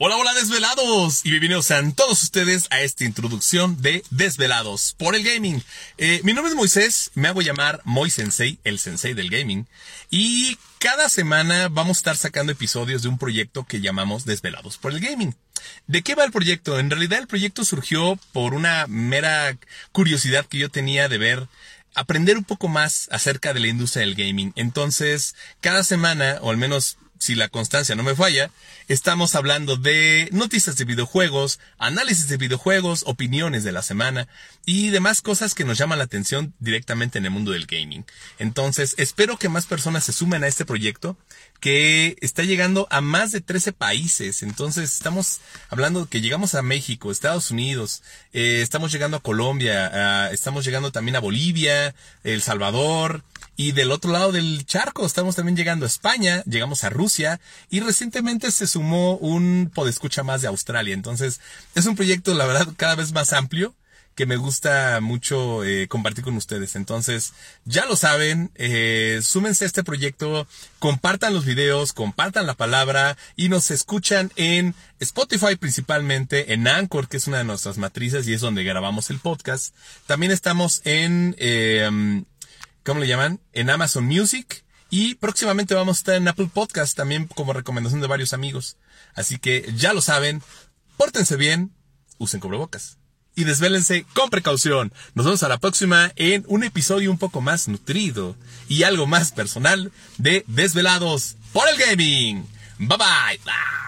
Hola, hola desvelados y bienvenidos sean todos ustedes a esta introducción de Desvelados por el Gaming. Eh, mi nombre es Moisés, me hago llamar Moy Sensei, el sensei del gaming, y cada semana vamos a estar sacando episodios de un proyecto que llamamos Desvelados por el Gaming. ¿De qué va el proyecto? En realidad el proyecto surgió por una mera curiosidad que yo tenía de ver aprender un poco más acerca de la industria del gaming. Entonces, cada semana, o al menos si la constancia no me falla, estamos hablando de noticias de videojuegos, análisis de videojuegos, opiniones de la semana y demás cosas que nos llaman la atención directamente en el mundo del gaming. Entonces, espero que más personas se sumen a este proyecto que está llegando a más de 13 países. Entonces, estamos hablando que llegamos a México, Estados Unidos, eh, estamos llegando a Colombia, estamos llegando también a Bolivia, El Salvador, y del otro lado del charco estamos también llegando a España, llegamos a Rusia y recientemente se sumó un podescucha más de Australia. Entonces es un proyecto, la verdad, cada vez más amplio que me gusta mucho eh, compartir con ustedes. Entonces, ya lo saben, eh, súmense a este proyecto, compartan los videos, compartan la palabra y nos escuchan en Spotify principalmente, en Anchor, que es una de nuestras matrices y es donde grabamos el podcast. También estamos en... Eh, ¿cómo le llaman? En Amazon Music. Y próximamente vamos a estar en Apple Podcast también como recomendación de varios amigos. Así que ya lo saben, pórtense bien, usen cubrebocas. Y desvélense con precaución. Nos vemos a la próxima en un episodio un poco más nutrido y algo más personal de Desvelados por el Gaming. Bye bye. bye.